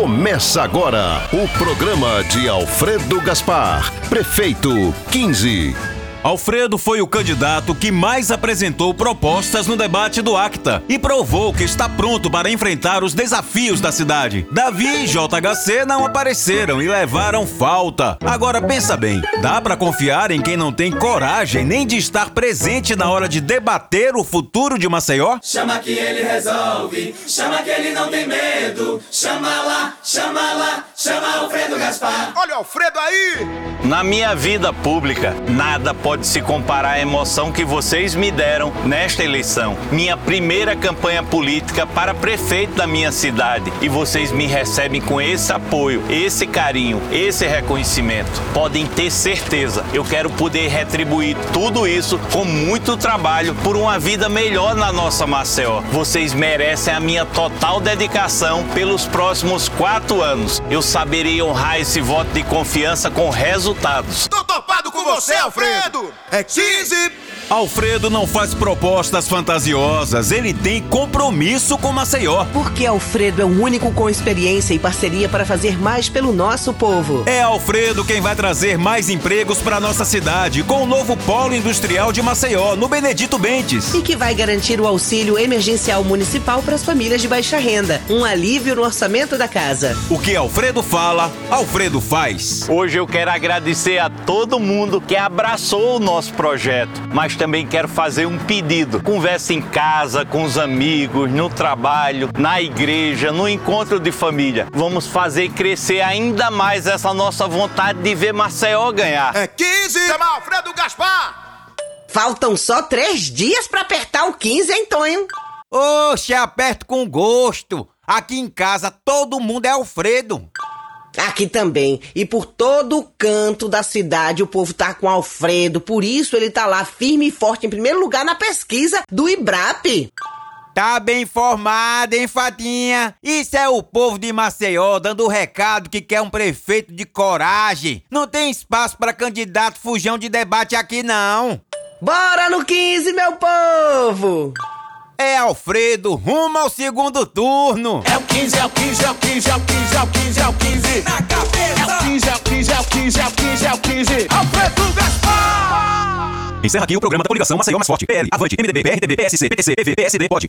Começa agora o programa de Alfredo Gaspar, prefeito 15. Alfredo foi o candidato que mais apresentou propostas no debate do Acta e provou que está pronto para enfrentar os desafios da cidade. Davi e JHC não apareceram e levaram falta. Agora pensa bem, dá para confiar em quem não tem coragem nem de estar presente na hora de debater o futuro de Maceió? Chama que ele resolve, chama que ele não tem medo. Chama lá, chama lá, chama Alfredo Gaspar. Olha o Alfredo aí! Na minha vida pública, nada pode se comparar à emoção que vocês me deram nesta eleição. Minha primeira campanha política para prefeito da minha cidade. E vocês me recebem com esse apoio, esse carinho, esse reconhecimento. Podem ter certeza, eu quero poder retribuir tudo isso com muito trabalho por uma vida melhor na nossa Maceió. Vocês merecem a minha total dedicação pelos próximos quatro anos. Eu saberei honrar esse voto de confiança com resultados. Tô topado com você, Alfredo! É 15! Alfredo não faz propostas fantasiosas, ele tem compromisso com Maceió. Porque Alfredo é o único com experiência e parceria para fazer mais pelo nosso povo. É Alfredo quem vai trazer mais empregos para nossa cidade com o novo polo industrial de Maceió, no Benedito Bentes. E que vai garantir o auxílio emergencial municipal para as famílias de baixa renda, um alívio no orçamento da casa. O que Alfredo fala, Alfredo faz. Hoje eu quero agradecer a todo mundo que abraçou o nosso projeto, mas também quero fazer um pedido. Converse em casa, com os amigos, no trabalho, na igreja, no encontro de família. Vamos fazer crescer ainda mais essa nossa vontade de ver Maceió ganhar. É 15! Chama Alfredo Gaspar! Faltam só três dias para apertar o 15, hein, Tonho? Oxe, aperto com gosto. Aqui em casa todo mundo é Alfredo. Aqui também. E por todo canto da cidade o povo tá com Alfredo. Por isso ele tá lá firme e forte em primeiro lugar na pesquisa do IBRAP. Tá bem informado, hein, Fatinha? Isso é o povo de Maceió dando o recado que quer um prefeito de coragem. Não tem espaço para candidato fujão de debate aqui, não. Bora no 15, meu povo! É Alfredo, rumo ao segundo turno. É o 15, é o 15, é o 15, é o 15, é o 15, é o 15. Na cabeça! É o 15, é o 15, é o 15, é o 15, é o 15. Alfredo Gaspar! Encerra aqui o programa da coligação Maceió Mais Forte. PL, Avante, MDB, PRTB, PSC, PTC, PV, PSD, pode.